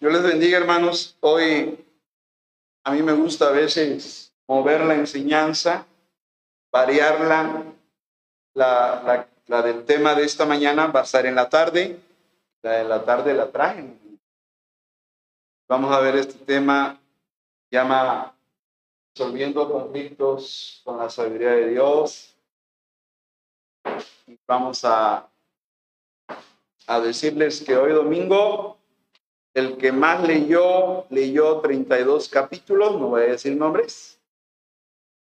Yo les bendiga, hermanos. Hoy a mí me gusta a veces mover la enseñanza, variarla. La, la, del tema de esta mañana va a estar en la tarde. La de la tarde la traen. Vamos a ver este tema, llama Resolviendo conflictos con la sabiduría de Dios. Vamos a, a decirles que hoy domingo el que más leyó, leyó 32 capítulos, no voy a decir nombres.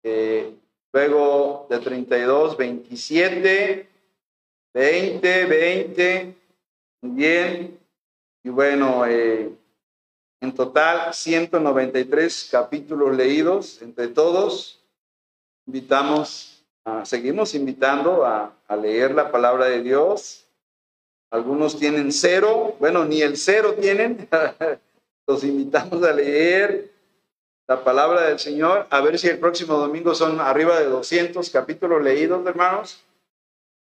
Eh, luego de 32, 27, 20, 20, bien. Y bueno, eh, en total 193 capítulos leídos entre todos. Invitamos, seguimos invitando a, a leer la palabra de Dios algunos tienen cero, bueno, ni el cero tienen. Los invitamos a leer la palabra del Señor, a ver si el próximo domingo son arriba de 200 capítulos leídos, hermanos.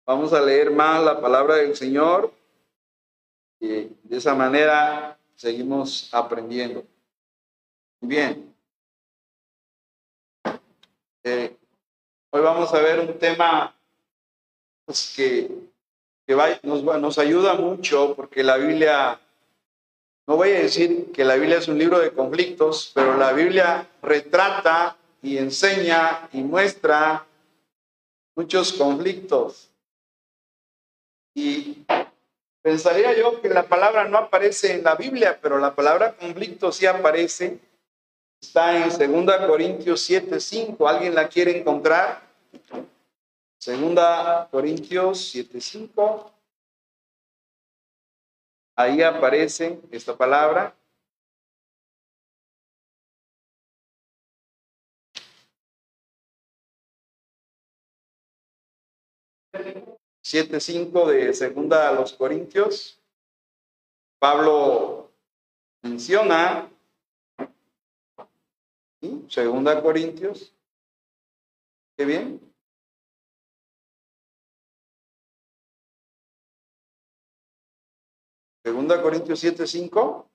Vamos a leer más la palabra del Señor y de esa manera seguimos aprendiendo. Bien. Eh, hoy vamos a ver un tema pues, que nos, nos ayuda mucho porque la Biblia, no voy a decir que la Biblia es un libro de conflictos, pero la Biblia retrata y enseña y muestra muchos conflictos. Y pensaría yo que la palabra no aparece en la Biblia, pero la palabra conflicto sí aparece. Está en 2 Corintios 7:5. ¿Alguien la quiere encontrar? Segunda Corintios 7:5. Ahí aparece esta palabra. Siete cinco de segunda a los Corintios. Pablo menciona segunda Corintios. Qué bien. Segunda Corintios 7, 5.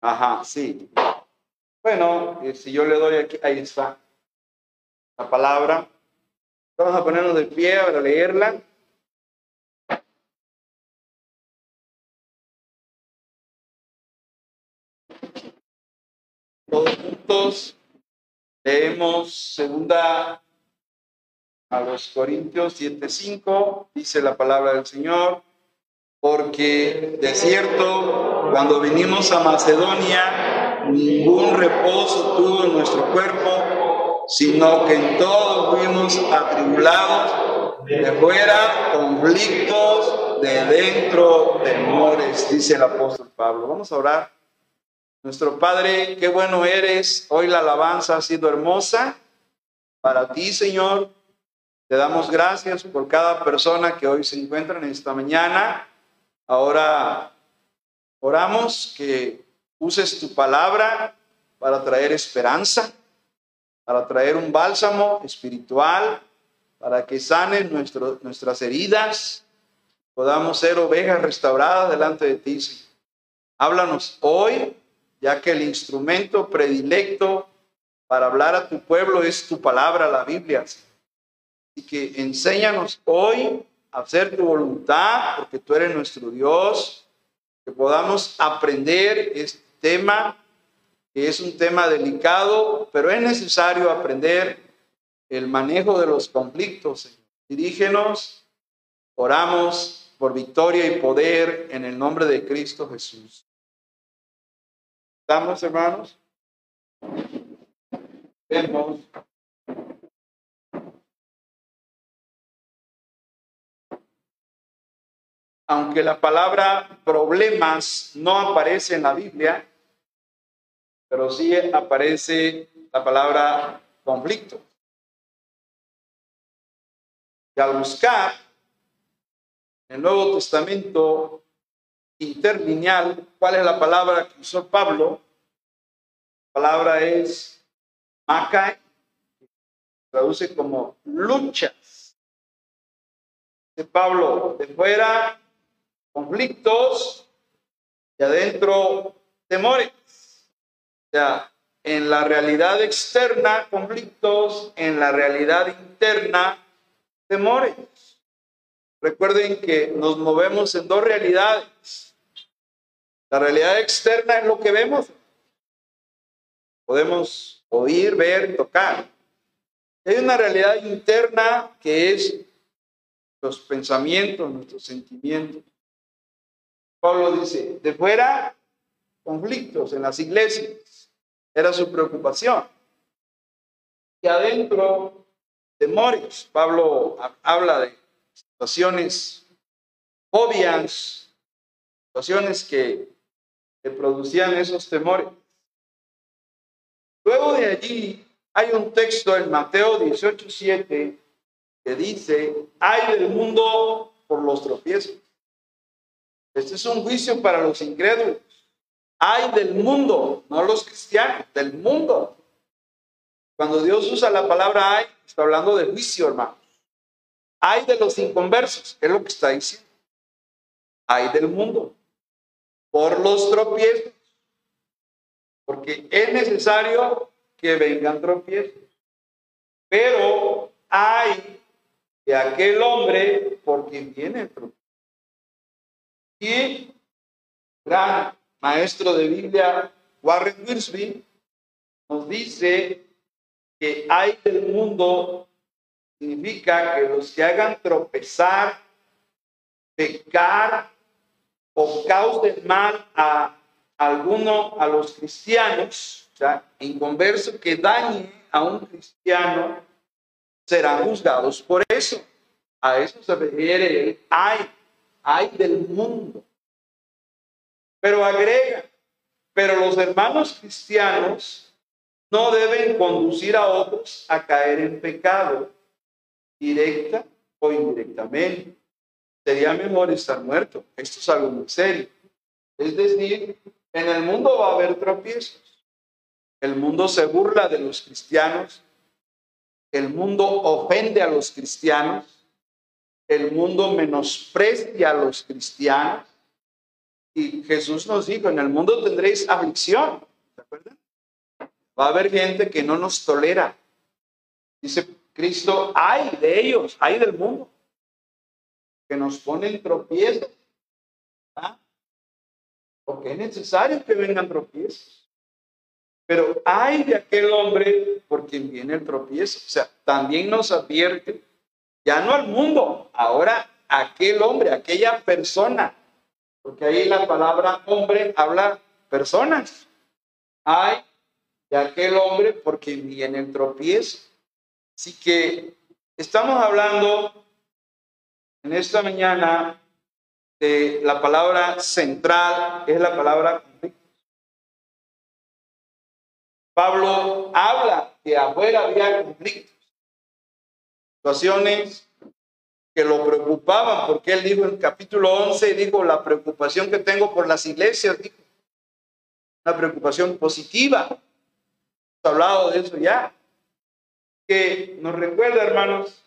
Ajá, sí. Bueno, eh, si yo le doy aquí, ahí está la palabra. Vamos a ponernos de pie para leerla. Leemos segunda a los Corintios 5, dice la palabra del Señor porque de cierto, cuando vinimos a Macedonia, ningún reposo tuvo en nuestro cuerpo, sino que en todo fuimos atribulados, de fuera conflictos, de dentro temores, dice el apóstol Pablo. Vamos a orar. Nuestro Padre, qué bueno eres. Hoy la alabanza ha sido hermosa para ti, Señor. Te damos gracias por cada persona que hoy se encuentra en esta mañana. Ahora oramos que uses tu palabra para traer esperanza, para traer un bálsamo espiritual, para que sanen nuestras heridas, podamos ser ovejas restauradas delante de ti. Háblanos hoy, ya que el instrumento predilecto para hablar a tu pueblo es tu palabra, la Biblia. Y que enséñanos hoy hacer tu voluntad, porque tú eres nuestro Dios, que podamos aprender este tema, que es un tema delicado, pero es necesario aprender el manejo de los conflictos. Dirígenos, oramos por victoria y poder en el nombre de Cristo Jesús. ¿Estamos, hermanos? Vemos. aunque la palabra problemas no aparece en la Biblia, pero sí aparece la palabra conflicto. Y al buscar el Nuevo Testamento interlineal, ¿cuál es la palabra que usó Pablo? La palabra es Macai, traduce como luchas. De Pablo, de fuera, conflictos, y adentro, temores. O sea, en la realidad externa, conflictos, en la realidad interna, temores. Recuerden que nos movemos en dos realidades. La realidad externa es lo que vemos. Podemos oír, ver, tocar. Hay una realidad interna que es los pensamientos, nuestros sentimientos. Pablo dice, de fuera, conflictos en las iglesias. Era su preocupación. Y adentro, temores. Pablo habla de situaciones obvias, situaciones que, producían esos temores. Luego de allí hay un texto en Mateo 18:7 que dice, hay del mundo por los tropiezos. Este es un juicio para los incrédulos. Hay del mundo, no los cristianos, del mundo. Cuando Dios usa la palabra hay, está hablando de juicio, hermanos. Hay de los inconversos, es lo que está diciendo. Hay del mundo por los tropiezos. Porque es necesario que vengan tropiezos. Pero hay de aquel hombre por quien viene el tropiezo. Y gran maestro de Biblia, Warren Wiersbe, nos dice que hay del mundo significa que los que hagan tropezar, pecar o causen mal a alguno, a los cristianos, o sea, en converso que dañe a un cristiano, serán juzgados por eso. A eso se refiere el hay, hay del mundo. Pero agrega, pero los hermanos cristianos no deben conducir a otros a caer en pecado, directa o indirectamente. Sería mejor estar muerto. Esto es algo muy serio. Es decir, en el mundo va a haber tropiezos. El mundo se burla de los cristianos. El mundo ofende a los cristianos. El mundo menosprecia a los cristianos. Y Jesús nos dijo, en el mundo tendréis aflicción. Va a haber gente que no nos tolera. Dice Cristo, hay de ellos, hay del mundo, que nos ponen tropiezos. Porque es necesario que vengan tropiezos. Pero hay de aquel hombre por quien viene el tropiezo. O sea, también nos advierte, ya no al mundo, ahora aquel hombre, aquella persona porque ahí la palabra hombre habla personas. Hay de aquel hombre porque viene el tropiezo. Así que estamos hablando en esta mañana de la palabra central, es la palabra conflicto. Pablo habla que afuera había conflictos, situaciones que lo preocupaban, porque él dijo en el capítulo 11, dijo, la preocupación que tengo por las iglesias, una preocupación positiva. Hemos hablado de eso ya. Que nos recuerda, hermanos,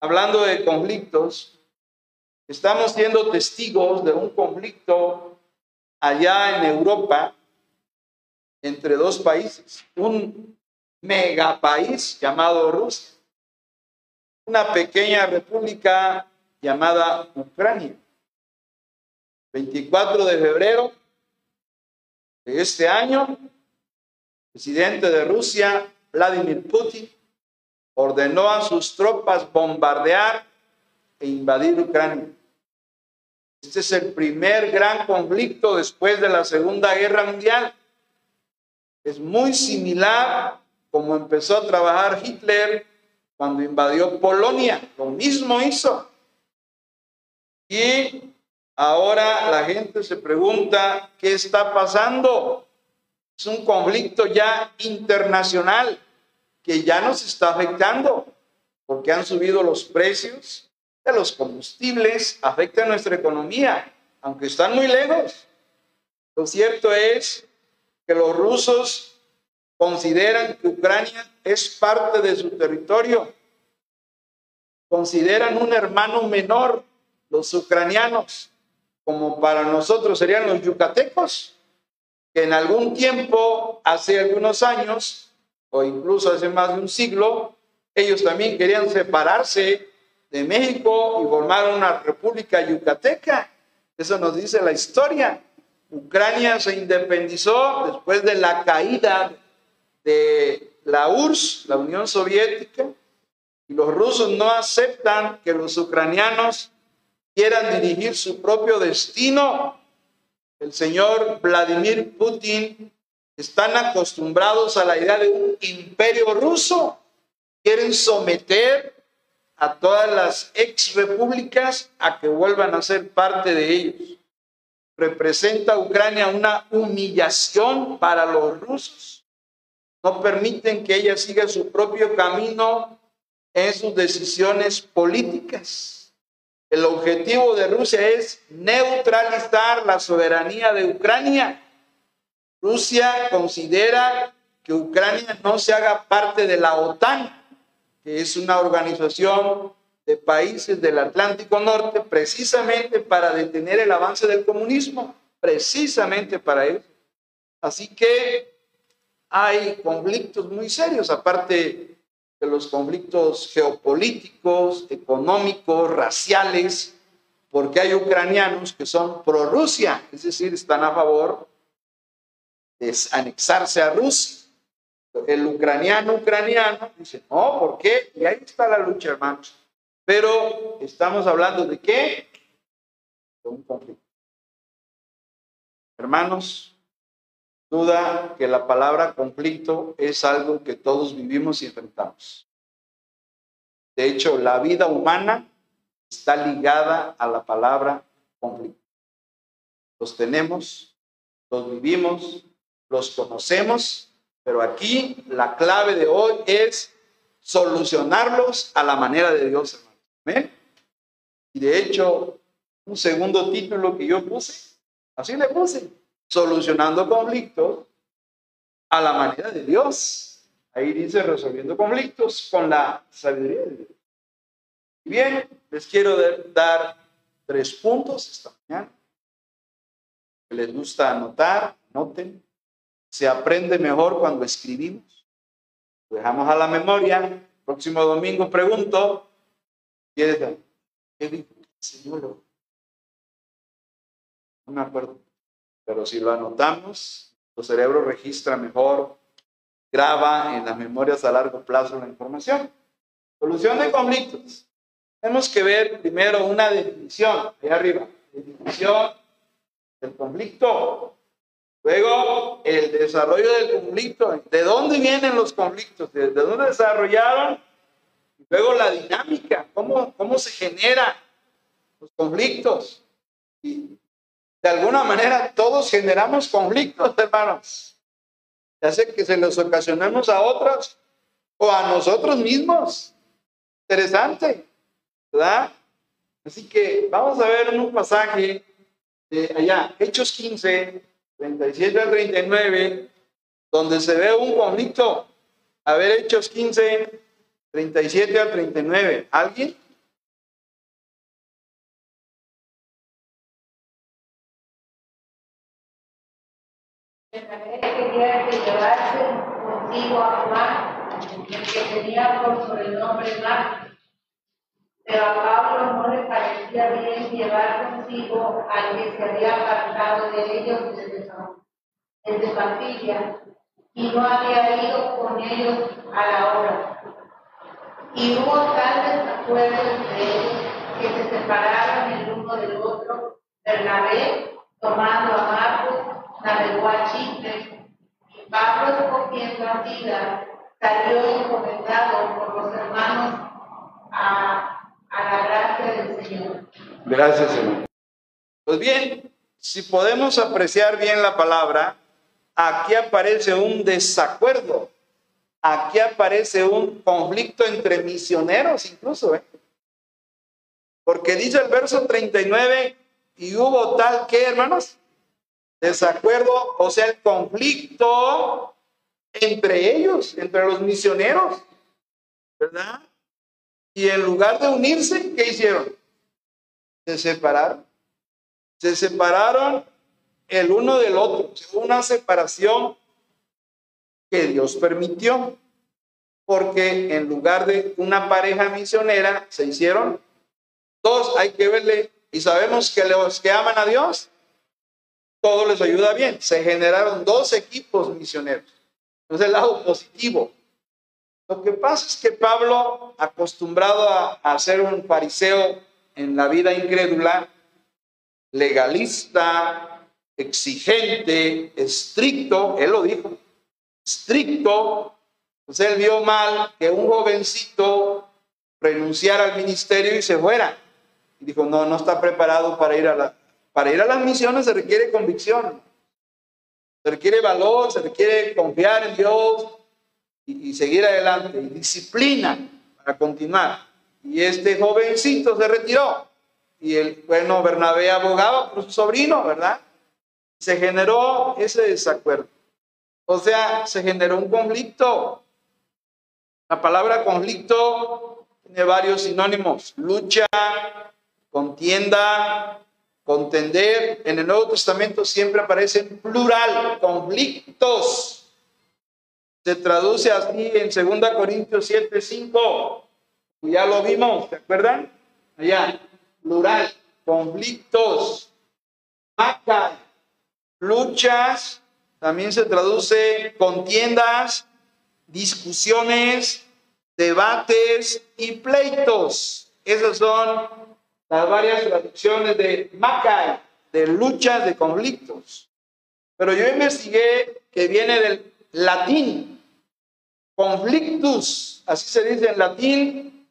hablando de conflictos, estamos siendo testigos de un conflicto allá en Europa entre dos países, un megapaís llamado Rusia una pequeña república llamada Ucrania. 24 de febrero de este año, presidente de Rusia, Vladimir Putin, ordenó a sus tropas bombardear e invadir Ucrania. Este es el primer gran conflicto después de la Segunda Guerra Mundial. Es muy similar como empezó a trabajar Hitler cuando invadió Polonia, lo mismo hizo. Y ahora la gente se pregunta, ¿qué está pasando? Es un conflicto ya internacional que ya nos está afectando porque han subido los precios de los combustibles, afecta nuestra economía, aunque están muy lejos. Lo cierto es que los rusos consideran que Ucrania es parte de su territorio. Consideran un hermano menor los ucranianos, como para nosotros serían los yucatecos, que en algún tiempo, hace algunos años, incluso hace más de un siglo, ellos también querían separarse de México y formar una república yucateca. Eso nos dice la historia. Ucrania se independizó después de la caída de la URSS, la Unión Soviética, y los rusos no aceptan que los ucranianos quieran dirigir su propio destino. El señor Vladimir Putin están acostumbrados a la idea de un imperio ruso. Quieren someter a todas las ex repúblicas a que vuelvan a ser parte de ellos. Representa Ucrania una humillación para los rusos. No permiten que ella siga su propio camino en sus decisiones políticas. El objetivo de Rusia es neutralizar la soberanía de Ucrania. Rusia considera que Ucrania no se haga parte de la OTAN, que es una organización de países del Atlántico Norte, precisamente para detener el avance del comunismo, precisamente para eso. Así que hay conflictos muy serios, aparte de los conflictos geopolíticos, económicos, raciales, porque hay ucranianos que son pro Rusia, es decir, están a favor de anexarse a Rusia. El ucraniano ucraniano dice, no, ¿por qué? Y ahí está la lucha, hermanos. Pero estamos hablando de qué? De un conflicto. Hermanos, duda que la palabra conflicto es algo que todos vivimos y enfrentamos. De hecho, la vida humana está ligada a la palabra conflicto. Los tenemos, los vivimos, los conocemos, pero aquí la clave de hoy es solucionarlos a la manera de Dios, hermanos. Y de hecho, un segundo título que yo puse, así le puse, solucionando conflictos a la manera de Dios. Ahí dice resolviendo conflictos con la sabiduría de Dios. Bien, les quiero dar tres puntos esta mañana. Que les gusta anotar, noten. Se aprende mejor cuando escribimos. dejamos a la memoria. Próximo domingo pregunto. ¿Qué dijo el Señor? No me acuerdo. Pero si lo anotamos, el cerebro registra mejor, graba en las memorias a largo plazo la información. Solución de conflictos. Tenemos que ver primero una definición, ahí arriba, definición del conflicto. Luego, el desarrollo del conflicto. ¿De dónde vienen los conflictos? ¿De, dónde desarrollaron? luego la dinámica, cómo, cómo se generan los conflictos. De alguna manera todos generamos conflictos, hermanos. Ya sé que se los ocasionamos a otros o a nosotros mismos. Interesante, ¿verdad? Así que vamos a ver un pasaje de allá, Hechos 15, 37 al 39, donde se ve un conflicto. A ver, Hechos 15, 37 al 39. ¿Alguien? quería que llevase consigo a Juan, que tenía por sobrenombre Marcos. Pero a Pablo no le parecía bien llevar consigo al que se había apartado de ellos desde, desde Pampilla y no había ido con ellos a la hora. Y hubo tal desacuerdo entre ellos que se separaron el uno del otro. Bernabé, tomando a Marcos, navegó a Chipre y Pablo, escogiendo a vida, salió encomendado por los hermanos a, Señor. Gracias, Señor. Pues bien, si podemos apreciar bien la palabra, aquí aparece un desacuerdo, aquí aparece un conflicto entre misioneros incluso, ¿eh? Porque dice el verso 39, y hubo tal que, hermanos, desacuerdo, o sea, el conflicto entre ellos, entre los misioneros, ¿verdad? Y en lugar de unirse, ¿qué hicieron? Se separaron. Se separaron el uno del otro. Una separación que Dios permitió. Porque en lugar de una pareja misionera, se hicieron dos. Hay que verle. Y sabemos que los que aman a Dios, todo les ayuda bien. Se generaron dos equipos misioneros. Es el lado positivo. Lo que pasa es que Pablo, acostumbrado a, a ser un fariseo en la vida incrédula, legalista, exigente, estricto, él lo dijo, estricto, pues él vio mal que un jovencito renunciara al ministerio y se fuera. Y dijo, no, no está preparado para ir a la, para ir a las misiones se requiere convicción, se requiere valor, se requiere confiar en Dios y, seguir adelante, y disciplina para continuar. Y este jovencito se retiró y el bueno Bernabé abogaba por su sobrino, ¿verdad? Se generó ese desacuerdo. O sea, se generó un conflicto. La palabra conflicto tiene varios sinónimos. Lucha, contienda, contender. En el Nuevo Testamento siempre aparece en plural, conflictos. Se traduce así en 2 Corintios 7, 5. Ya lo vimos, ¿se acuerdan? Allá, plural, conflictos, maca, luchas, también se traduce contiendas, discusiones, debates y pleitos. Esas son las varias traducciones de Macay, de luchas, de conflictos. Pero yo investigué que viene del latín, conflictus, así se dice en latín,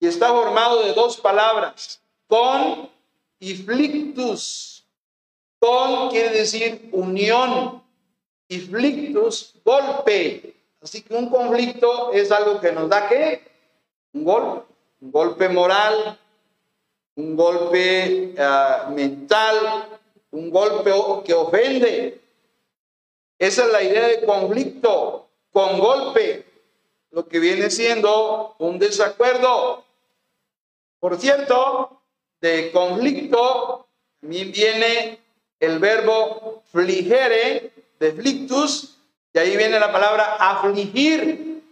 y está formado de dos palabras, con y flictus. Con quiere decir unión y flictus, golpe. Así que un conflicto es algo que nos da qué? Un golpe, un golpe moral, un golpe uh, mental, un golpe que ofende. Esa es la idea de conflicto, con golpe, lo que viene siendo un desacuerdo. Por cierto, de conflicto también viene el verbo fligere, de flictus, y ahí viene la palabra afligir.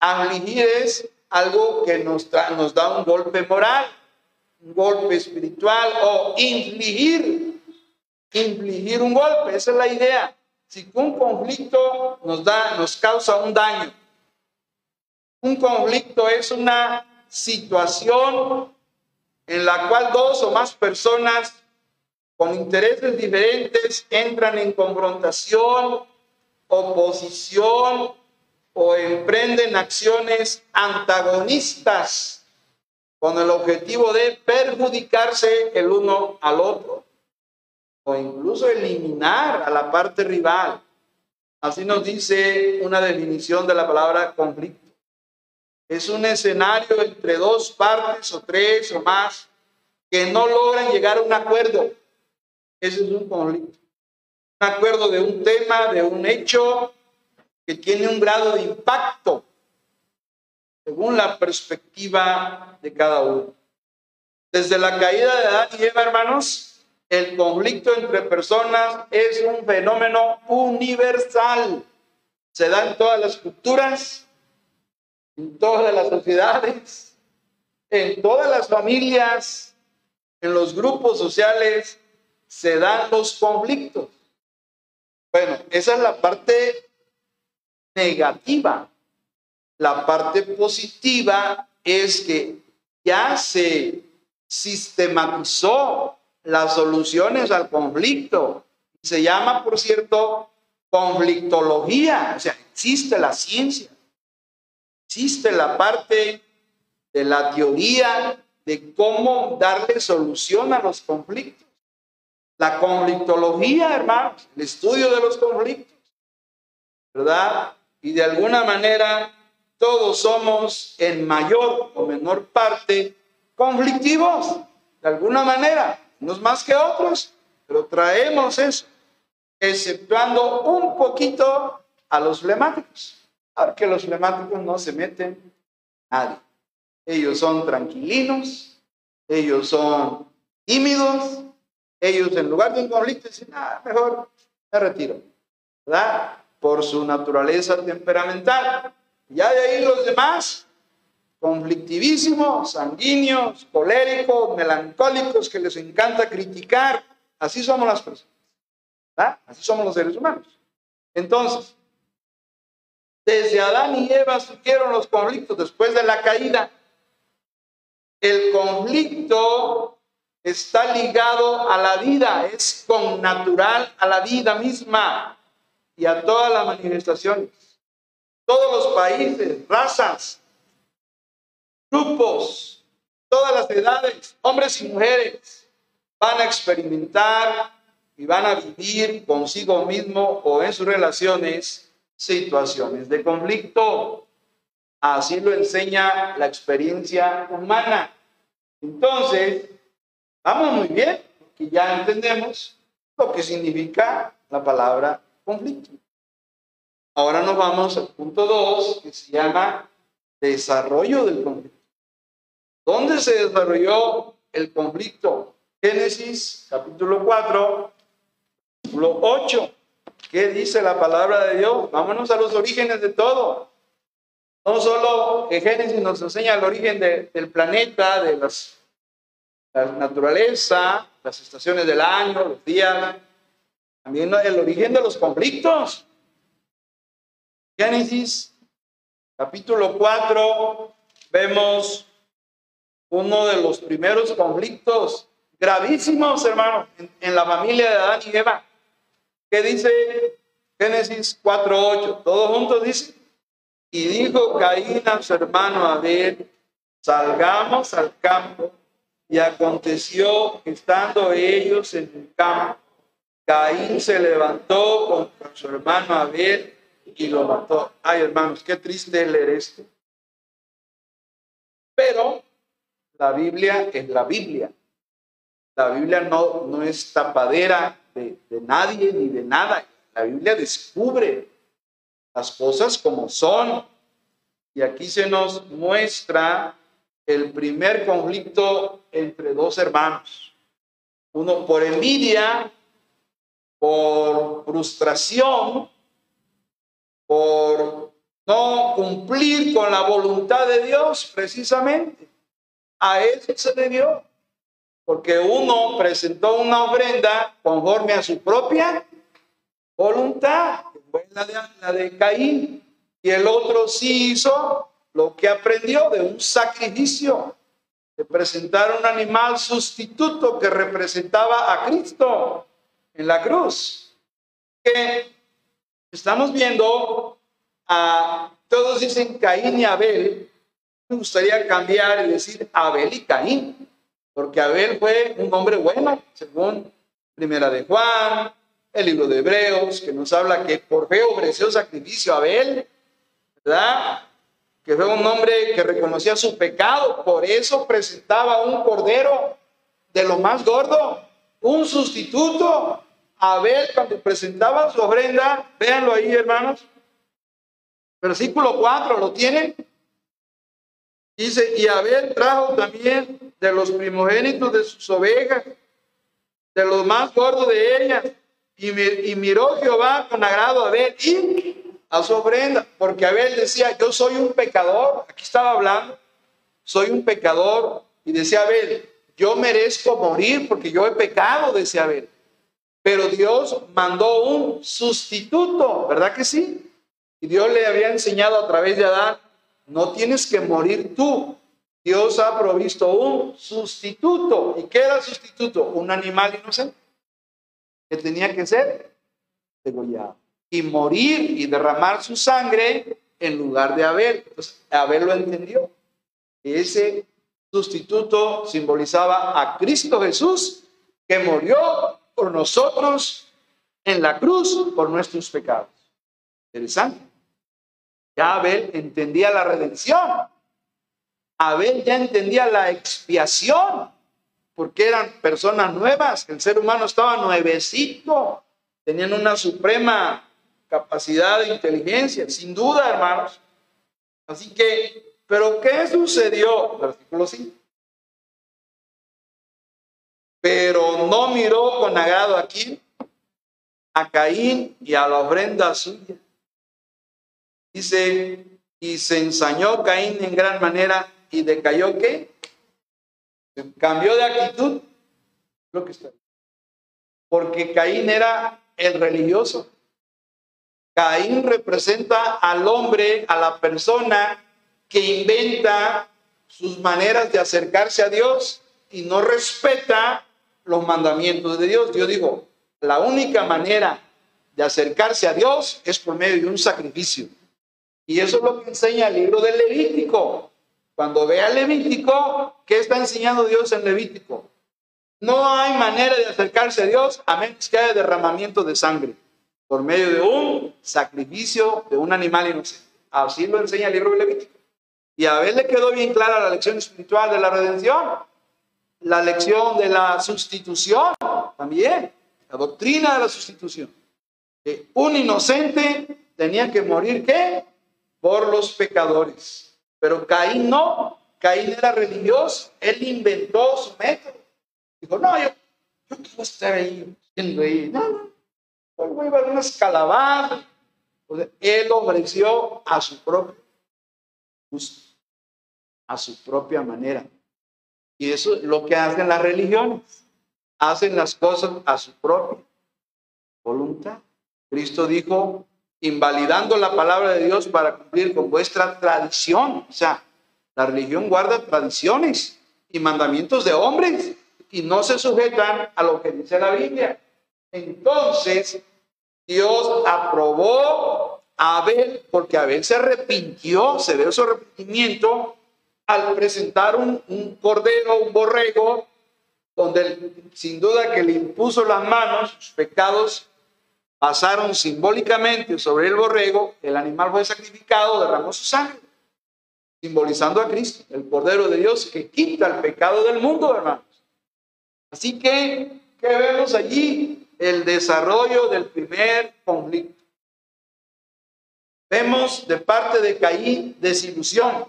Afligir es algo que nos, nos da un golpe moral, un golpe espiritual o infligir, infligir un golpe, esa es la idea. Si un conflicto nos da, nos causa un daño, un conflicto es una situación en la cual dos o más personas con intereses diferentes entran en confrontación, oposición o emprenden acciones antagonistas con el objetivo de perjudicarse el uno al otro o incluso eliminar a la parte rival. Así nos dice una definición de la palabra conflicto. Es un escenario entre dos partes o tres o más que no logran llegar a un acuerdo. Ese es un conflicto. Un acuerdo de un tema, de un hecho que tiene un grado de impacto según la perspectiva de cada uno. Desde la caída de Adán y Eva, hermanos, el conflicto entre personas es un fenómeno universal. Se da en todas las culturas, en todas las sociedades, en todas las familias, en los grupos sociales, se dan los conflictos. Bueno, esa es la parte negativa. La parte positiva es que ya se sistematizó las soluciones al conflicto. Se llama, por cierto, conflictología. O sea, existe la ciencia. Existe la parte de la teoría de cómo darle solución a los conflictos. La conflictología, hermanos, el estudio de los conflictos, ¿verdad? Y de alguna manera todos somos en mayor o menor parte conflictivos, de alguna manera, unos más que otros, pero traemos eso, exceptuando un poquito a los flemáticos. Porque los flemáticos no se meten nadie. Ellos son tranquilinos, ellos son tímidos, ellos en lugar de un conflicto dicen, ah, mejor me retiro, ¿verdad? Por su naturaleza temperamental. Ya de ahí los demás, conflictivísimos, sanguíneos, coléricos, melancólicos, que les encanta criticar. Así somos las personas. ¿verdad? Así somos los seres humanos. Entonces, desde Adán y Eva surgieron los conflictos después de la caída. El conflicto está ligado a la vida, es con natural a la vida misma y a todas las manifestaciones. Todos los países, razas, grupos, todas las edades, hombres y mujeres, van a experimentar y van a vivir consigo mismo o en sus relaciones situaciones de conflicto. Así lo enseña la experiencia humana. Entonces, vamos muy bien, porque ya entendemos lo que significa la palabra conflicto. Ahora nos vamos al punto 2, que se llama desarrollo del conflicto. ¿Dónde se desarrolló el conflicto? Génesis capítulo 4, capítulo 8. ¿Qué dice la palabra de Dios? Vámonos a los orígenes de todo. No solo que Génesis nos enseña el origen del planeta, de las, la naturaleza, las estaciones del año, los días, también el origen de los conflictos. Génesis capítulo 4, vemos uno de los primeros conflictos gravísimos, hermano, en la familia de Adán y Eva. ¿Qué dice Génesis 4.8? Todos juntos dice. Y dijo Caín a su hermano Abel, salgamos al campo. Y aconteció que estando ellos en el campo, Caín se levantó contra su hermano Abel y lo mató. Ay, hermanos, qué triste leer esto. Pero la Biblia es la Biblia. La Biblia no, no es tapadera de, nadie ni de nada. La Biblia descubre las cosas como son. Y aquí se nos muestra el primer conflicto entre dos hermanos. Uno por envidia, por frustración, por no cumplir con la voluntad de Dios, precisamente. A eso se debió porque uno presentó una ofrenda conforme a su propia voluntad, la de, la Caín, y el otro sí hizo lo que aprendió de un sacrificio, de presentar un animal sustituto que representaba a Cristo en la cruz. Que estamos viendo a todos dicen Caín y Abel, me gustaría cambiar y decir Abel y Caín porque Abel fue un hombre bueno, según Primera de Juan, el libro de Hebreos, que nos habla que por fe ofreció sacrificio a Abel, ¿verdad? Que fue un hombre que reconocía su pecado, por eso presentaba un cordero de lo más gordo, un sustituto. Abel, cuando presentaba su ofrenda, véanlo ahí, hermanos. Versículo 4, ¿lo tienen? Dice, y Abel trajo también de los primogénitos de sus ovejas, de los más gordos de ellas, y, miró Jehová con agrado a Abel y a su ofrenda, porque Abel decía, yo soy un pecador, aquí estaba hablando, soy un pecador, y decía Abel, yo merezco morir porque yo he pecado, decía Abel. Pero Dios mandó un sustituto, ¿verdad que sí? Y Dios le había enseñado a través de Adán no tienes que morir tú. Dios ha provisto un sustituto. ¿Y qué era el sustituto? Un animal inocente que tenía que ser degollado y morir y derramar su sangre en lugar de Abel. Entonces, Abel lo entendió. Ese sustituto simbolizaba a Cristo Jesús que murió por nosotros en la cruz por nuestros pecados. Interesante. Ya Abel entendía la redención. Abel ya entendía la expiación, porque eran personas nuevas. El ser humano estaba nuevecito. Tenían una suprema capacidad de inteligencia, sin duda, hermanos. Así que, ¿pero qué sucedió? Versículo 5. Pero no miró con agrado aquí a Caín y a la ofrenda suya. Dice, y se ensañó Caín en gran manera y decayó qué? Cambió de actitud. Lo que está. Porque Caín era el religioso. Caín representa al hombre, a la persona que inventa sus maneras de acercarse a Dios y no respeta los mandamientos de Dios. Dios dijo, la única manera de acercarse a Dios es por medio de un sacrificio. Y eso es lo que enseña el libro del Levítico. Cuando vea Levítico, ¿qué está enseñando Dios en Levítico? No hay manera de acercarse a Dios a menos que haya derramamiento de sangre por medio de un sacrificio de un animal inocente. Así lo enseña el libro de Levítico. Y a ver le quedó bien clara la lección espiritual de la redención, la lección de la sustitución también, la doctrina de la sustitución. Que un inocente tenía que morir, ¿qué? Por los pecadores. Pero Caín no, Caín era religioso, él inventó su método. Dijo, no, yo, yo quiero estar ahí, ahí. No, no, voy a ver unas calabazas. él ofreció a su propio a su propia manera. Y eso es lo que hacen las religiones. Hacen las cosas a su propia voluntad. Cristo dijo, invalidando la palabra de Dios para cumplir con vuestra tradición. O sea, la religión guarda tradiciones y mandamientos de hombres y no se sujetan a lo que dice la Biblia. Entonces, Dios aprobó a Abel porque Abel se arrepintió, se ve su arrepentimiento al presentar un, un cordero, un borrego, donde sin duda que le impuso las manos, sus pecados pasaron simbólicamente sobre el borrego, el animal fue sacrificado, derramó su sangre, simbolizando a Cristo, el Cordero de Dios que quita el pecado del mundo, hermanos. Así que, ¿qué vemos allí? El desarrollo del primer conflicto. Vemos de parte de Caín desilusión.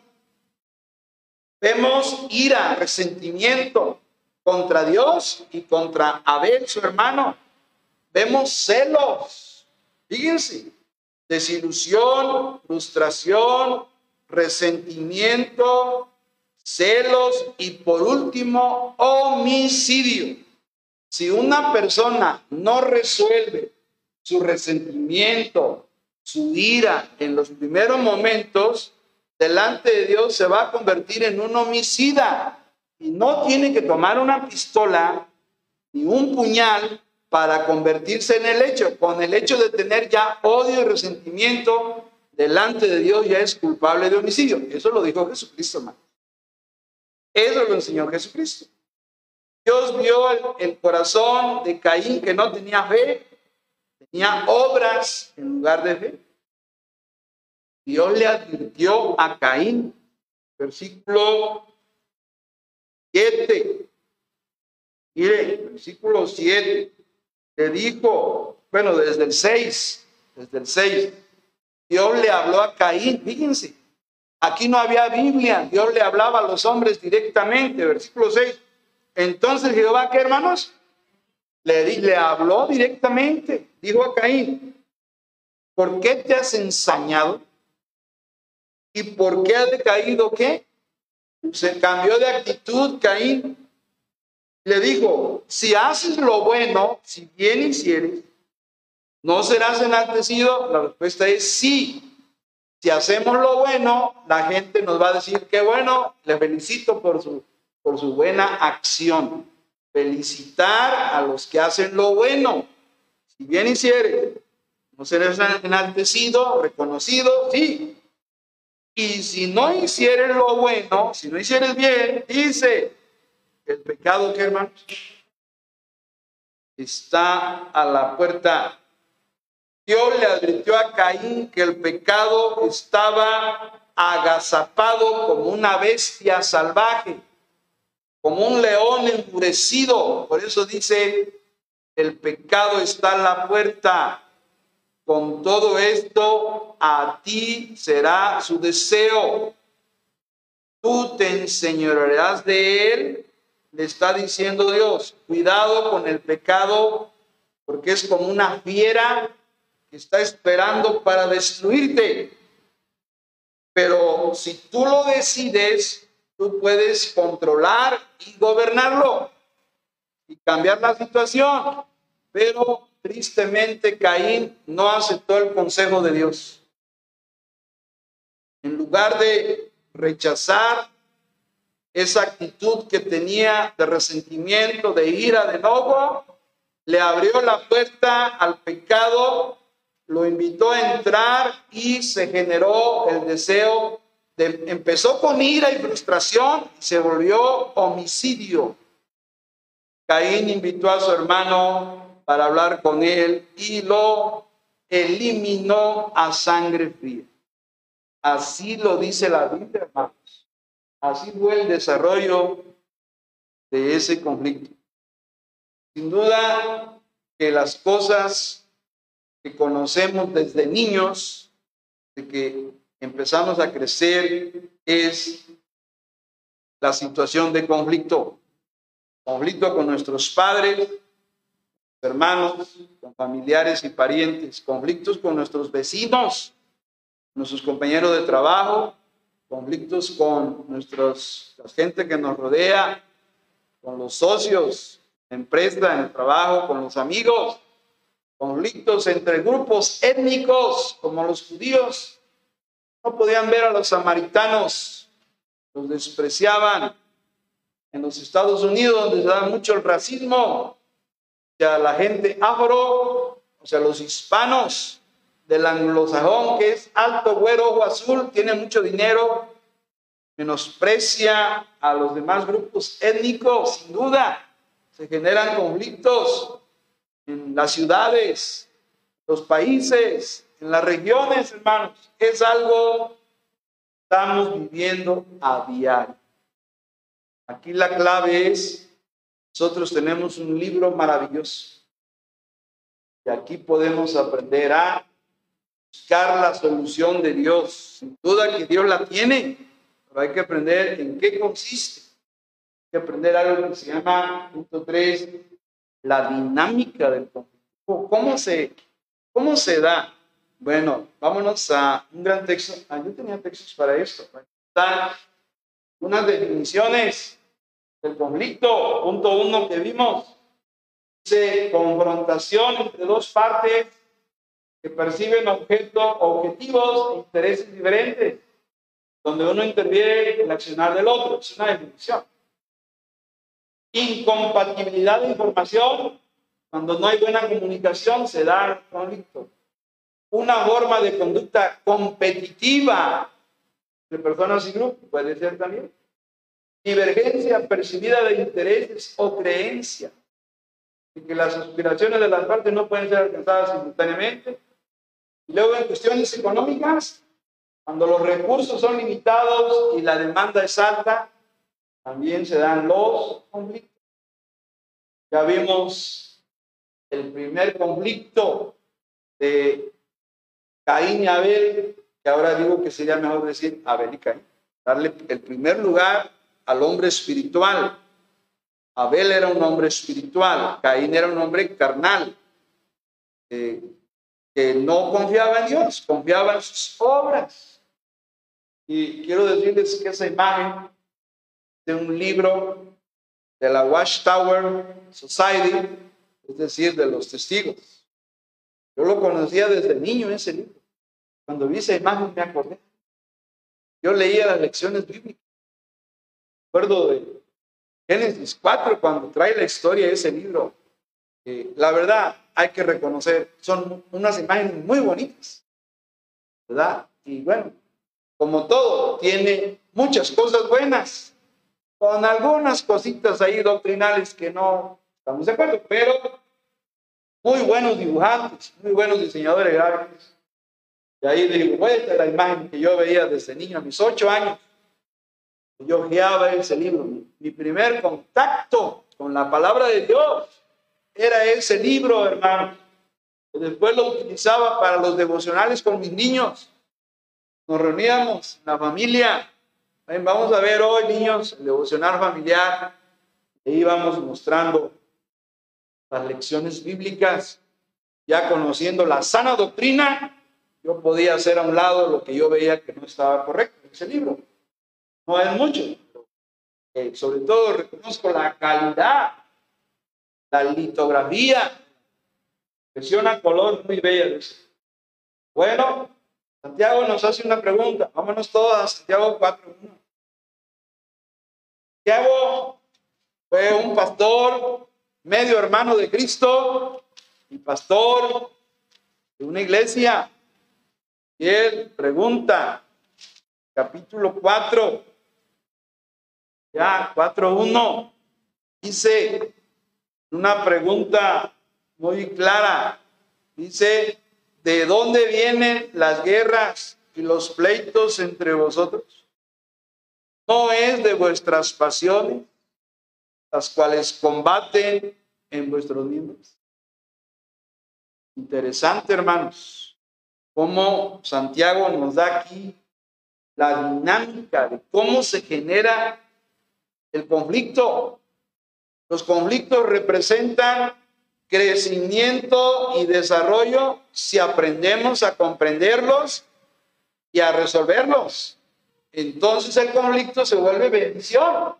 Vemos ira, resentimiento contra Dios y contra Abel, su hermano. Vemos celos. Fíjense, desilusión, frustración, resentimiento, celos y por último, homicidio. Si una persona no resuelve su resentimiento, su ira en los primeros momentos, delante de Dios se va a convertir en un homicida. Y no tiene que tomar una pistola ni un puñal para convertirse en el hecho. Con el hecho de tener ya odio y resentimiento delante de Dios ya es culpable de homicidio. Eso lo dijo Jesucristo, hermano. Eso lo enseñó Jesucristo. Dios vio el, corazón de Caín que no tenía fe, tenía obras en lugar de fe. Dios le advirtió a Caín, versículo 7. Mire, versículo 7 le dijo, bueno, desde el 6, desde el 6, Dios le habló a Caín, fíjense, aquí no había Biblia, Dios le hablaba a los hombres directamente, versículo 6. Entonces Jehová, ¿qué hermanos? Le, le habló directamente, dijo a Caín, ¿por qué te has ensañado? ¿Y por qué ha decaído qué? Se cambió de actitud Caín le dijo, si haces lo bueno, si bien hicieres, ¿no serás enaltecido? La respuesta es sí. Si hacemos lo bueno, la gente nos va a decir, qué bueno, le felicito por su, por su buena acción. Felicitar a los que hacen lo bueno. Si bien hicieres, ¿no serás enaltecido, reconocido? Sí. Y si no hicieres lo bueno, si no hicieres bien, dice, el pecado, ¿qué hermanos? Está a la puerta. Dios le advirtió a Caín que el pecado estaba agazapado como una bestia salvaje, como un león enfurecido. Por eso dice, el pecado está a la puerta. con todo esto a ti será su deseo. Tú te enseñorearás de él, le está diciendo Dios. Cuidado con el pecado, porque es como una fiera que está esperando para destruirte. Pero si tú lo decides, tú puedes controlar y gobernarlo y cambiar la situación. Pero tristemente Caín no aceptó el consejo de Dios. En lugar de rechazar esa actitud que tenía de resentimiento, de ira, de enojo, le abrió la puerta al pecado, lo invitó a entrar y se generó el deseo de, empezó con ira y frustración y se volvió homicidio. Caín invitó a su hermano para hablar con él y lo eliminó a sangre fría. Así lo dice la Biblia, hermanos. Así fue el desarrollo de ese conflicto. Sin duda que las cosas que conocemos desde niños, de que empezamos a crecer, es la situación de conflicto. Conflicto con nuestros padres, hermanos, con familiares y parientes, conflictos con nuestros vecinos, nuestros compañeros de trabajo, conflictos con nuestros, la gente que nos rodea, con los socios, en empresa, en el trabajo, con los amigos, conflictos entre grupos étnicos como los judíos. No podían ver a los samaritanos, los despreciaban. En los Estados Unidos, donde se da mucho el racismo, o sea, la gente afro, o sea, los hispanos, del anglosajón que es alto, güero, ojo azul, tiene mucho dinero, menosprecia a los demás grupos étnicos, sin duda. Se generan conflictos en las ciudades, los países, en las regiones, hermanos. Es algo que estamos viviendo a diario. Aquí la clave es, nosotros tenemos un libro maravilloso. Y aquí podemos aprender a buscar la solución de Dios. Sin duda que Dios la tiene, pero hay que aprender en qué consiste. Hay que aprender algo que se llama, punto 3, la dinámica del conflicto. ¿Cómo se, cómo se da? Bueno, vámonos a un gran texto. Ah, yo tenía textos para esto. Están unas definiciones del conflicto. Punto uno que vimos. Dice confrontación entre dos partes que perciben objetos, objetivos intereses diferentes, donde uno interviene en el accionar del otro. Es una definición. Incompatibilidad de información. Cuando no hay buena comunicación se da conflicto. Una forma de conducta competitiva de personas y grupos puede ser también. Divergencia percibida de intereses o creencias. Y que las aspiraciones de las partes no pueden ser alcanzadas simultáneamente luego en cuestiones económicas, cuando los recursos son limitados y la demanda es alta, también se dan los conflictos. Ya vimos el primer conflicto de Caín y Abel, que ahora digo que sería mejor decir Abel y Caín. Darle el primer lugar al hombre espiritual. Abel era un hombre espiritual, Caín era un hombre carnal. Eh, que no confiaba en Dios, confiaba en sus obras. Y quiero decirles que esa imagen de un libro de la Watchtower Society, es decir, de los testigos. Yo lo conocía desde niño ese libro. Cuando vi esa imagen me acordé. Yo leía las lecciones bíblicas. Recuerdo de Génesis 4 cuando trae la historia de ese libro. La verdad, hay que reconocer, son unas imágenes muy bonitas, ¿verdad? Y bueno, como todo, tiene muchas cosas buenas, con algunas cositas ahí doctrinales que no estamos de acuerdo, pero muy buenos dibujantes, muy buenos diseñadores gráficos. Y ahí digo, vuelta la imagen que yo veía desde niño, a mis ocho años. Yo guiaba ese libro, mi primer contacto con la palabra de Dios era ese libro, hermano. Después lo utilizaba para los devocionales con mis niños. Nos reuníamos, la familia. Vamos a ver hoy, niños, el devocional familiar. E íbamos mostrando las lecciones bíblicas, ya conociendo la sana doctrina, yo podía hacer a un lado lo que yo veía que no estaba correcto en ese libro. No es mucho, eh, sobre todo reconozco la calidad, la litografía, versión a color muy bella. Bueno, Santiago nos hace una pregunta. Vámonos todos a Santiago 4.1. Santiago fue un pastor, medio hermano de Cristo y pastor de una iglesia. Y él pregunta, capítulo 4, ya 4.1, dice una pregunta muy clara. Dice, ¿de dónde vienen las guerras y los pleitos entre vosotros? ¿No es de vuestras pasiones las cuales combaten en vuestros miembros? Interesante, hermanos, cómo Santiago nos da aquí la dinámica de cómo se genera el conflicto. Los conflictos representan crecimiento y desarrollo si aprendemos a comprenderlos y a resolverlos. Entonces el conflicto se vuelve bendición.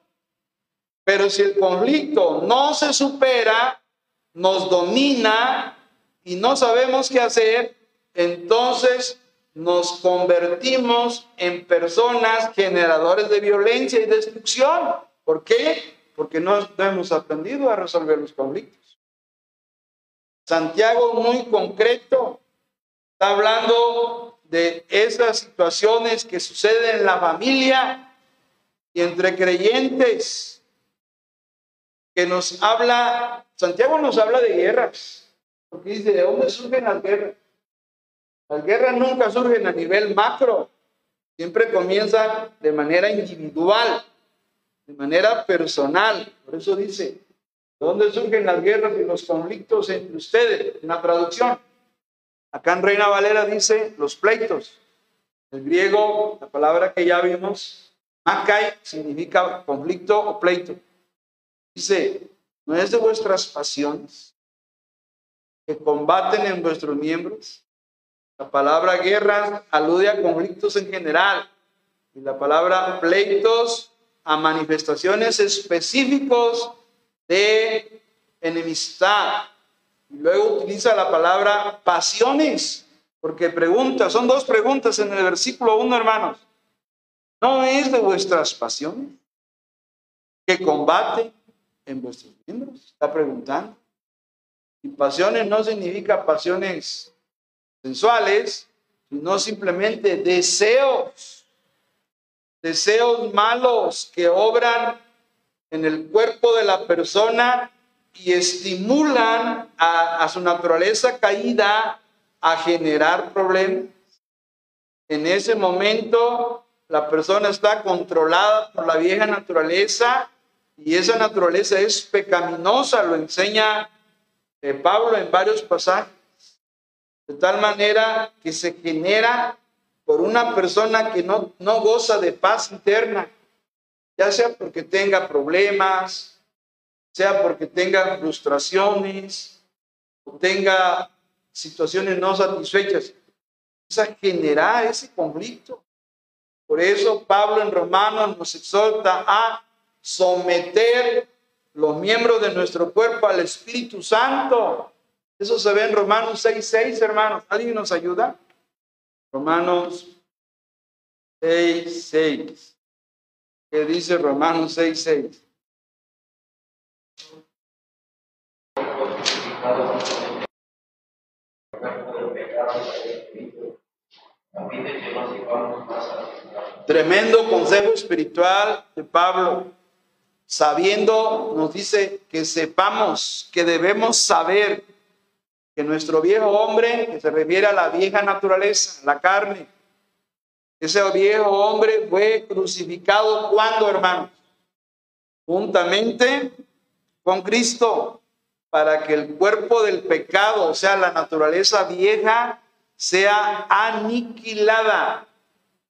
Pero si el conflicto no se supera, nos domina y no sabemos qué hacer, entonces nos convertimos en personas generadores de violencia y destrucción. ¿Por qué? Porque no hemos aprendido a resolver los conflictos. Santiago muy concreto está hablando de esas situaciones que suceden en la familia y entre creyentes, que nos habla, Santiago nos habla de guerras, porque dice, ¿de dónde surgen las guerras? Las guerras nunca surgen a nivel macro, siempre comienzan de manera individual, de manera personal. Por eso dice, dónde surgen las guerras y los conflictos entre ustedes? En la traducción. Acá en Reina Valera dice los pleitos. El griego, la palabra que ya vimos, makai, significa conflicto o pleito. Dice, no es de vuestras pasiones que combaten en vuestros miembros. La palabra guerra alude a conflictos en general y la palabra pleitos a manifestaciones específicos de enemistad. Y luego utiliza la palabra pasiones, porque pregunta, son dos preguntas en el versículo 1, hermanos. ¿No es de vuestras pasiones que combate en vuestros miembros? Está preguntando. Y pasiones no significa pasiones sensuales, sino simplemente deseos, deseos malos que obran en el cuerpo de la persona y estimulan a, su naturaleza caída a generar problemas. En ese momento la persona está controlada por la vieja naturaleza y esa naturaleza es pecaminosa, lo enseña eh, Pablo en varios pasajes. De tal manera que se genera por una persona que no, no goza de paz interna, ya sea porque tenga problemas, sea porque tenga frustraciones, o tenga situaciones no satisfechas. Es a generar ese conflicto. Por eso Pablo en Romanos nos exhorta a someter los miembros de nuestro cuerpo al Espíritu Santo. Eso se ve en Romanos 6.6, hermanos. ¿Alguien nos ayuda? Romanos 6.6 que dice Romanos 6:6. Tremendo consejo espiritual de Pablo, sabiendo, nos dice que sepamos, que debemos saber que nuestro viejo hombre, que se refiere a la vieja naturaleza, la carne, ese viejo hombre fue crucificado cuando, hermanos? Juntamente con Cristo, para que el cuerpo del pecado, o sea, la naturaleza vieja, sea aniquilada.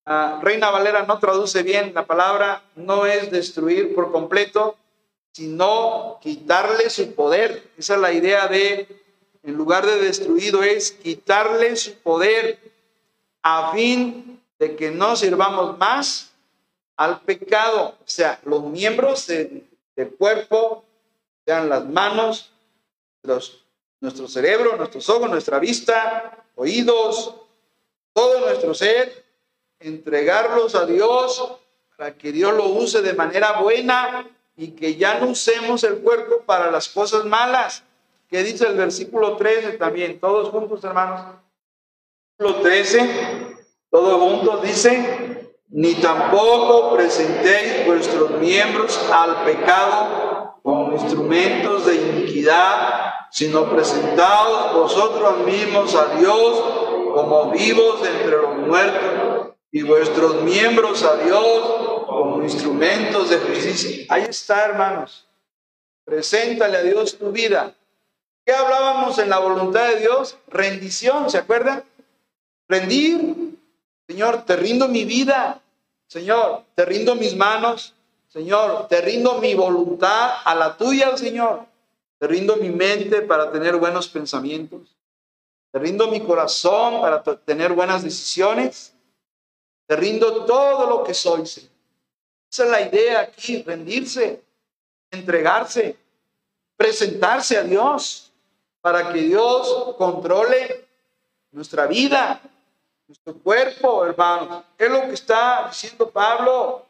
Ah, Reina Valera no traduce bien la palabra, no es destruir por completo, sino quitarle su poder. Esa es la idea de, en lugar de destruido, es quitarle su poder a fin de que no sirvamos más al pecado. O sea, los miembros del cuerpo, sean las manos, los, nuestro cerebro, nuestros ojos, nuestra vista, oídos, todo nuestro ser, entregarlos a Dios para que Dios lo use de manera buena y que ya no usemos el cuerpo para las cosas malas. Que dice el versículo 13 también, todos juntos hermanos. Versículo 13, todos juntos dice, ni tampoco presentéis vuestros miembros al pecado como instrumentos de iniquidad, sino presentaos vosotros mismos a Dios como vivos entre los muertos y vuestros miembros a Dios como instrumentos de justicia. Ahí está, hermanos. Preséntale a Dios tu vida. ¿Qué hablábamos en la voluntad de Dios? Rendición, ¿se acuerdan? Rendir. Señor, te rindo mi vida. Señor, te rindo mis manos. Señor, te rindo mi voluntad a la tuya, Señor. Te rindo mi mente para tener buenos pensamientos. Te rindo mi corazón para tener buenas decisiones. Te rindo todo lo que soy, Señor. Esa es la idea aquí, rendirse, entregarse, presentarse a Dios para que Dios controle nuestra vida, nuestro cuerpo, hermanos. Es lo que está diciendo Pablo.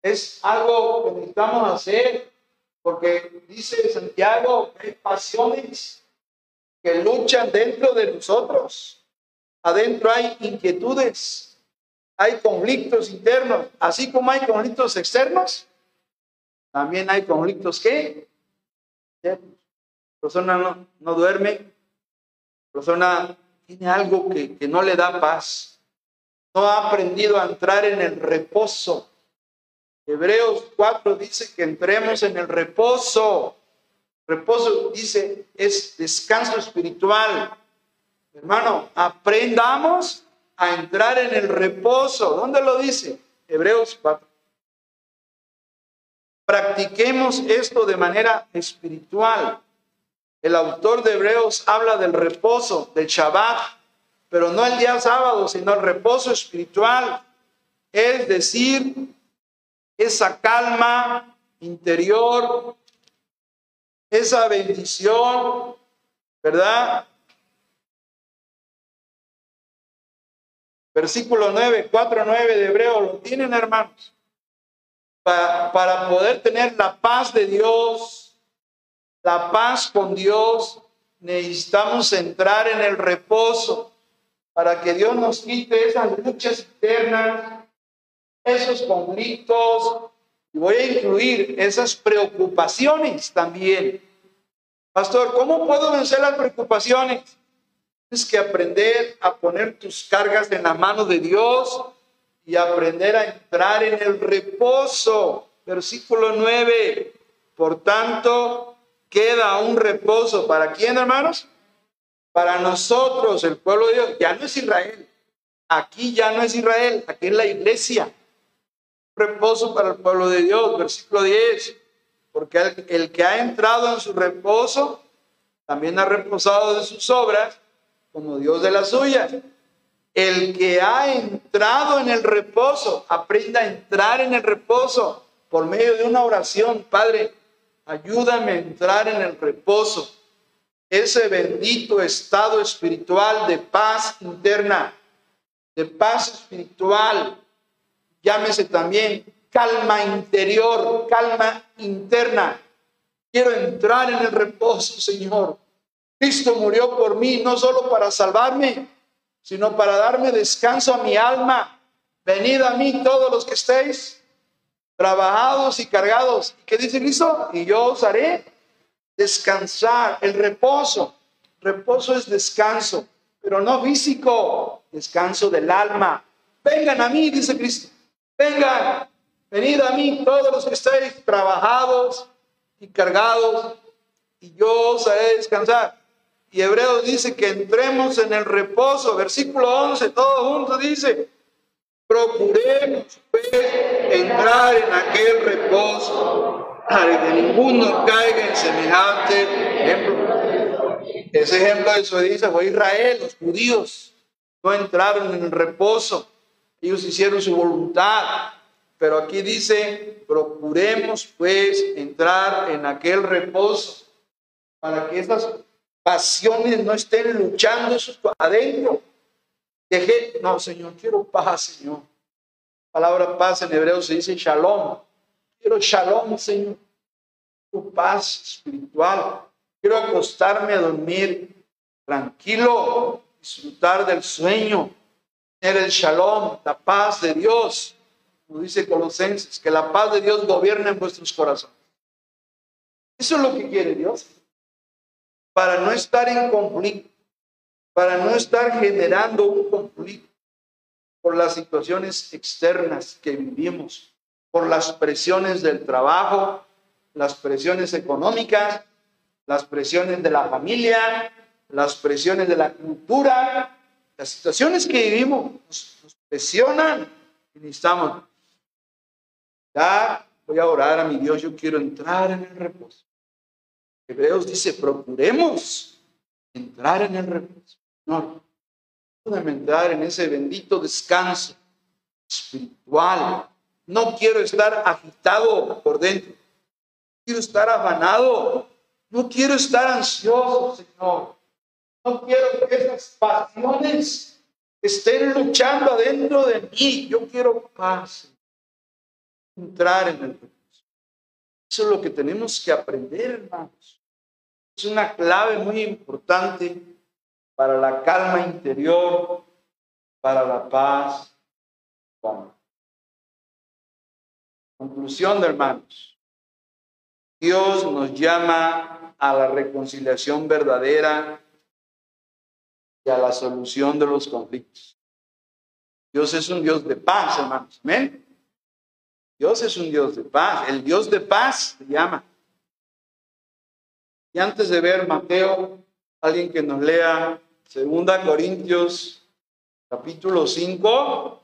Es algo que necesitamos hacer, porque dice Santiago hay pasiones que luchan dentro de nosotros. Adentro hay inquietudes, hay conflictos internos, así como hay conflictos externos, también hay conflictos que persona no, no duerme, persona tiene algo que, que no le da paz, no ha aprendido a entrar en el reposo. Hebreos 4 dice que entremos en el reposo. Reposo dice es descanso espiritual. Hermano, aprendamos a entrar en el reposo. ¿Dónde lo dice? Hebreos 4. Practiquemos esto de manera espiritual. El autor de Hebreos habla del reposo, del Shabbat, pero no el día sábado, sino el reposo espiritual. Es decir, esa calma interior, esa bendición, ¿verdad? Versículo 9, 4, 9 de Hebreo, lo tienen hermanos. Para, para poder tener la paz de Dios, la paz con Dios, necesitamos entrar en el reposo para que Dios nos quite esas luchas internas, esos conflictos, y voy a incluir esas preocupaciones también. Pastor, ¿cómo puedo vencer las preocupaciones? Tienes que aprender a poner tus cargas en la mano de Dios y aprender a entrar en el reposo. Versículo 9. Por tanto, queda un reposo. ¿Para quién, hermanos? Para nosotros, el pueblo de Dios. Ya no es Israel. Aquí ya no es Israel. Aquí es la iglesia. Reposo para el pueblo de Dios. Versículo 10. Porque el, el que ha entrado en su reposo también ha reposado de sus obras como Dios de la suya. El que ha entrado en el reposo, aprenda a entrar en el reposo por medio de una oración. Padre, ayúdame a entrar en el reposo. Ese bendito estado espiritual de paz interna, de paz espiritual. Llámese también calma interior, calma interna. Quiero entrar en el reposo, Señor. Cristo murió por mí, no solo para salvarme, sino para darme descanso a mi alma. Venid a mí todos los que estéis trabajados y cargados. ¿Qué dice Cristo? Y yo os haré descansar, el reposo. Reposo es descanso, pero no físico, descanso del alma. Vengan a mí, dice Cristo. Vengan, venid a mí todos los que estéis trabajados y cargados y yo os haré descansar. Y Hebreos dice que entremos en el reposo. Versículo 11, todo junto dice, procuremos pues, entrar en aquel reposo para que ninguno caiga en semejante ejemplo. Ese ejemplo de desobediencia fue Israel, los judíos no entraron en reposo, ellos hicieron su voluntad, pero aquí dice, procuremos pues entrar en aquel reposo para que estas pasiones no estén luchando adentro. Deje, no, Señor, quiero paz, Señor. palabra paz en hebreo se dice shalom. Quiero shalom, Señor. Quiero paz espiritual. Quiero acostarme a dormir tranquilo, disfrutar del sueño, tener el shalom, la paz de Dios como dice Colosenses, que la paz de Dios gobierne en vuestros corazones. Eso es lo que quiere Dios. Para no estar en conflicto, para no estar generando un por las situaciones externas que vivimos, por las presiones del trabajo, las presiones económicas, las presiones de la familia, las presiones de la cultura, las situaciones que vivimos nos, presionan y necesitamos voy a orar a mi Dios, yo quiero entrar en el reposo. Hebreos dice, procuremos entrar en el reposo. No, entrar en ese bendito descanso espiritual. No quiero estar agitado por dentro. Quiero estar afanado. No quiero estar ansioso, Señor. No quiero que esas pasiones estén luchando adentro de mí. Yo quiero paz entrar en el. Eso es lo que tenemos que aprender, hermanos. Es una clave muy importante para la calma interior, para la paz. Conclusión, de hermanos. Dios nos llama a la reconciliación verdadera y a la solución de los conflictos. Dios es un Dios de paz, hermanos. Amén. Dios es un Dios de paz. El Dios de paz se llama. Y antes de ver Mateo, alguien que nos lea Segunda Corintios capítulo 5,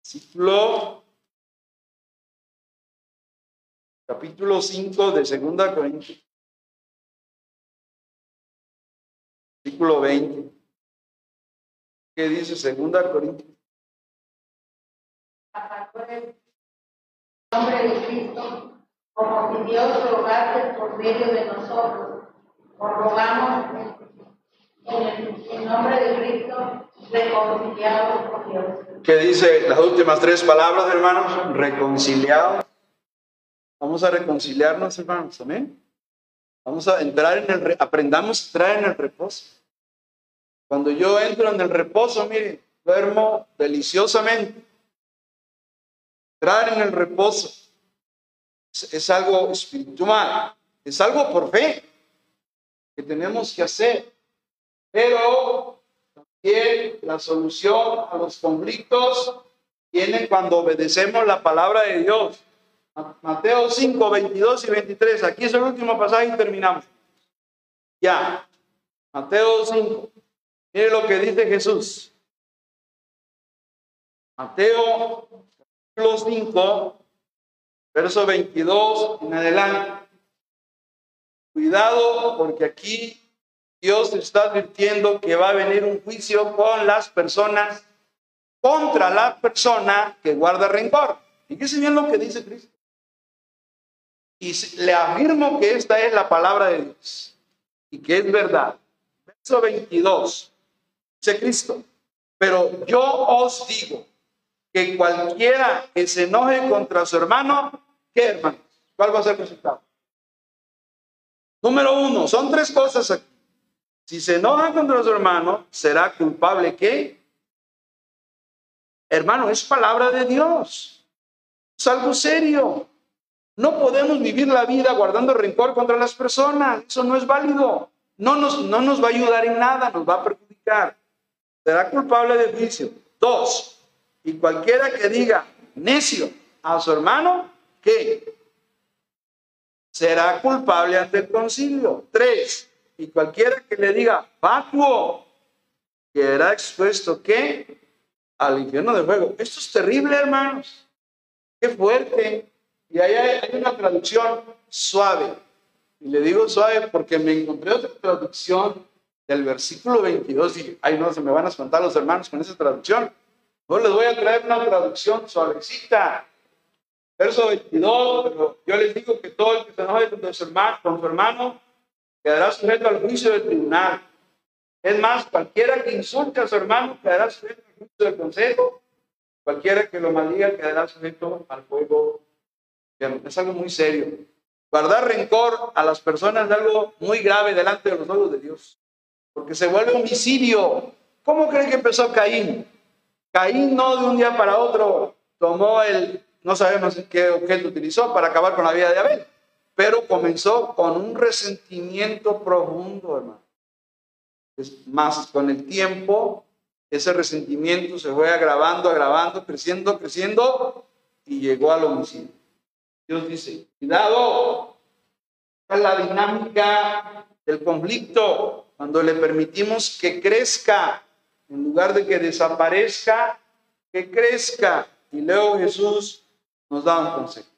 ciclo capítulo 5 de Segunda Corintios, versículo 20. ¿Qué dice Segunda Corintios? nombre de Cristo, como si Dios rogase por medio de nosotros. Os rogamos en el nombre de Cristo, reconciliados con Dios. ¿Qué dice las últimas tres palabras, hermanos? Reconciliados. Vamos a reconciliarnos, hermanos, amén. Vamos a entrar en el, aprendamos a entrar en el reposo. Cuando yo entro en el reposo, mire, duermo deliciosamente entrar en el reposo es, algo espiritual, es algo por fe que tenemos que hacer. Pero también la solución a los conflictos viene cuando obedecemos la palabra de Dios. Mateo 5, 22 y 23. Aquí es el último pasaje y terminamos. Ya. Mateo 5. Mire lo que dice Jesús. Mateo capítulo 5, verso 22 en adelante. Cuidado porque aquí Dios está advirtiendo que va a venir un juicio con las personas, contra la persona que guarda rencor. ¿Y qué bien lo que dice Cristo? Y le afirmo que esta es la palabra de Dios y que es verdad. Verso 22, dice Cristo, pero yo os digo, que cualquiera que se enoje contra su hermano, ¿qué hermano? ¿Cuál va a ser el resultado? Número uno, son tres cosas aquí. Si se enoja contra su hermano, será culpable ¿qué? Hermano, es palabra de Dios. Es algo serio. No podemos vivir la vida guardando rencor contra las personas. Eso no es válido. No nos, no nos va a ayudar en nada, nos va a perjudicar. Será culpable de juicio. Dos, y cualquiera que diga necio a su hermano, ¿qué? será culpable ante el concilio. Tres, y cualquiera que le diga fatuo, quedará expuesto ¿qué? al infierno de fuego. Esto es terrible, hermanos. Qué fuerte. Y ahí hay, una traducción suave. Y le digo suave porque me encontré otra traducción del versículo 22 y, ay no, se me van a espantar los hermanos con esa traducción. No les voy a traer una traducción suavecita. Verso 22, pero yo les digo que todo el que se enoje con su hermano quedará sujeto al juicio del tribunal. Es más, cualquiera que insulte a su hermano quedará sujeto al juicio del consejo. Cualquiera que lo maldiga quedará sujeto al fuego. Es algo muy serio. Guardar rencor a las personas es algo muy grave delante de los ojos de Dios. Porque se vuelve homicidio. ¿Cómo creen que empezó Caín? Caín no de un día para otro tomó el, no sabemos qué objeto utilizó para acabar con la vida de Abel, pero comenzó con un resentimiento profundo, hermano. Es más, con el tiempo, ese resentimiento se fue agravando, agravando, creciendo, creciendo y llegó al homicidio. Dios dice, cuidado, es la dinámica del conflicto, cuando le permitimos que crezca en lugar de que desaparezca, que crezca. Y luego Jesús nos da un consejo.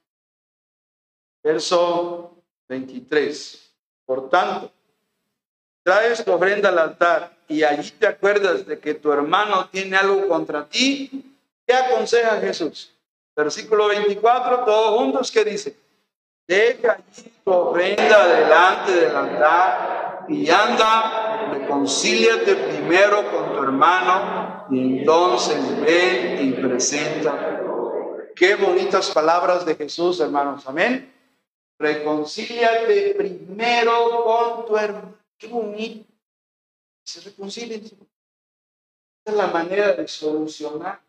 Verso 23. Por tanto, traes tu ofrenda al altar y allí te acuerdas de que tu hermano tiene algo contra ti. ¿Qué aconseja Jesús? Versículo 24, todos juntos, ¿qué dice? Deja allí tu ofrenda delante del altar y anda, reconcíliate primero con tu hermano y entonces ven y presenta. Qué bonitas palabras de Jesús, hermanos. Amén. Reconcíliate primero con tu hermano. Qué bonito. Se reconcilien. Esa es la manera de solucionar.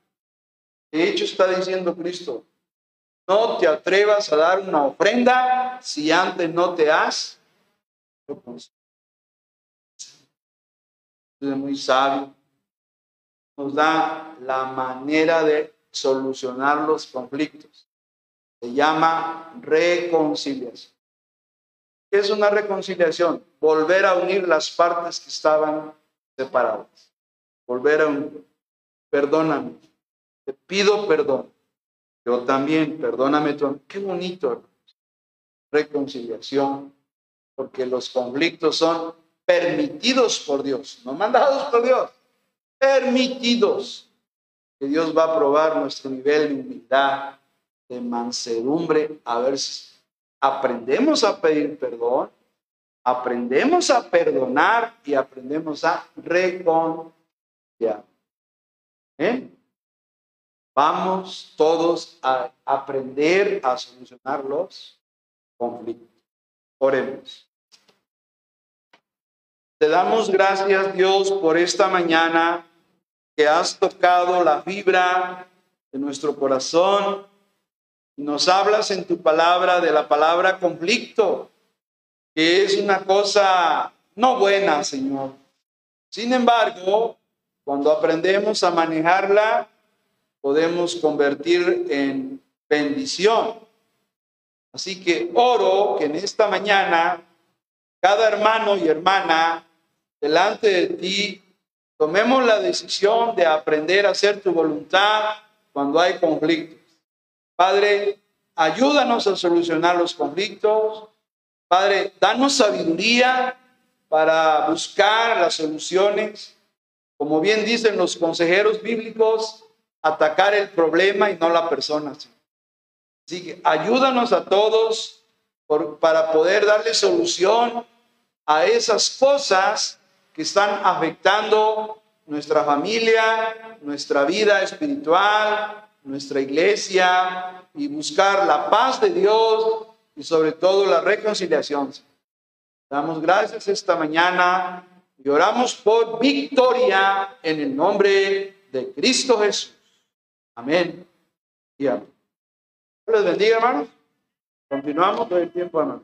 De hecho, está diciendo Cristo, no te atrevas a dar una ofrenda si antes no te has es muy sabio. Nos da la manera de solucionar los conflictos. Se llama reconciliación. ¿Qué es una reconciliación? Volver a unir las partes que estaban separadas. Volver a unir. Perdóname. Te pido perdón. Yo también, perdóname tú. Qué bonito, Reconciliación, porque los conflictos son permitidos por Dios, no mandados por Dios, permitidos. Que Dios va a probar nuestro nivel de humildad, de mansedumbre, a ver aprendemos a pedir perdón, aprendemos a perdonar y aprendemos a reconciliar. ¿Eh? Vamos todos a aprender a solucionar los conflictos. Oremos. Te damos gracias, Dios, por esta mañana que has tocado la fibra de nuestro corazón. Nos hablas en tu palabra de la palabra conflicto, que es una cosa no buena, Señor. Sin embargo, cuando aprendemos a manejarla, podemos convertir en bendición. Así que oro que en esta mañana cada hermano y hermana delante de ti tomemos la decisión de aprender a hacer tu voluntad cuando hay conflictos. Padre, ayúdanos a solucionar los conflictos. Padre, danos sabiduría para buscar las soluciones. Como bien dicen los consejeros bíblicos, atacar el problema y no la persona. Así que ayúdanos a todos para poder darle solución a esas cosas que están afectando nuestra familia, nuestra vida espiritual, nuestra iglesia y buscar la paz de Dios y sobre todo la reconciliación. Damos gracias esta mañana y oramos por victoria en el nombre de Cristo Jesús. Amén. Y amén. Les bendiga, hermanos. Continuamos todo el tiempo, hermanos.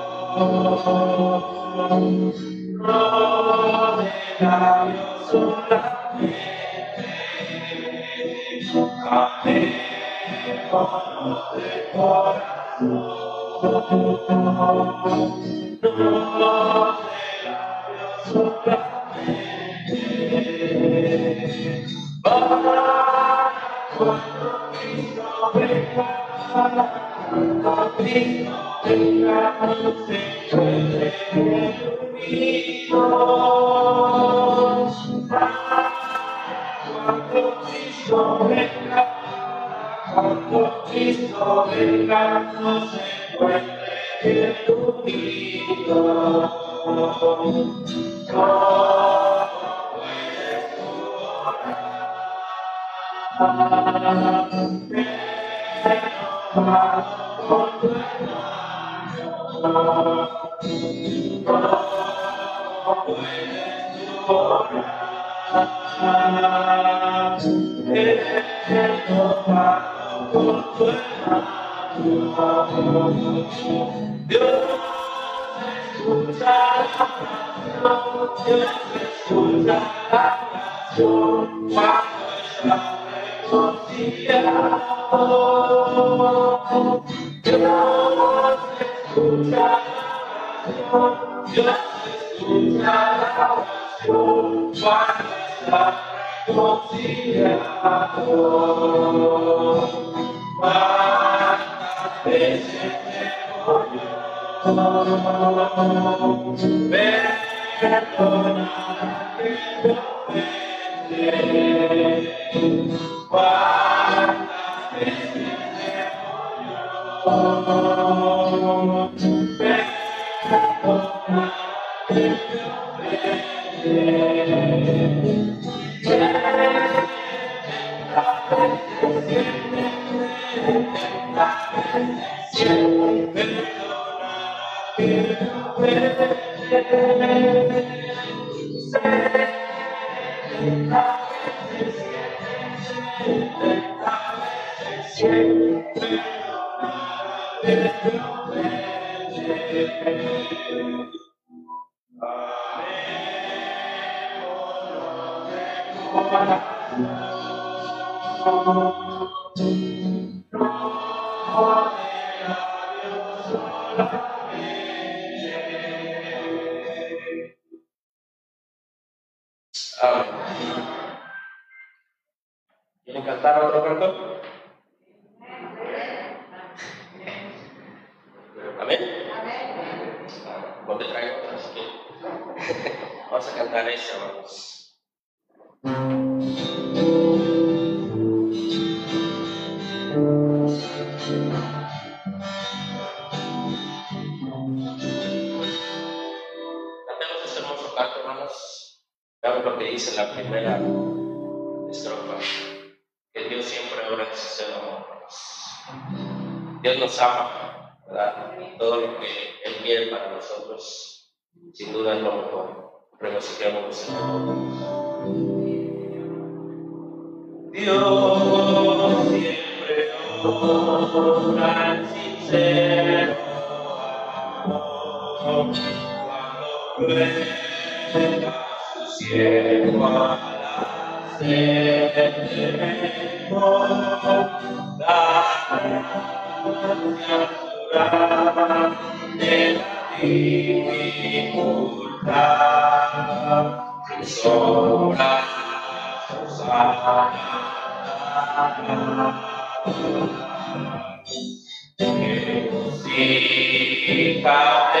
Amém. Oh, Amen. cuando venga su la la que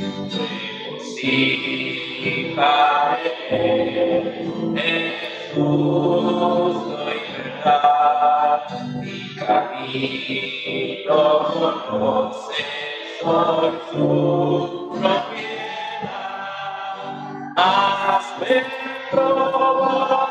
crucificaré en justo y verdad, mi camino conoces por su propiedad, hazme probar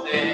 conoce,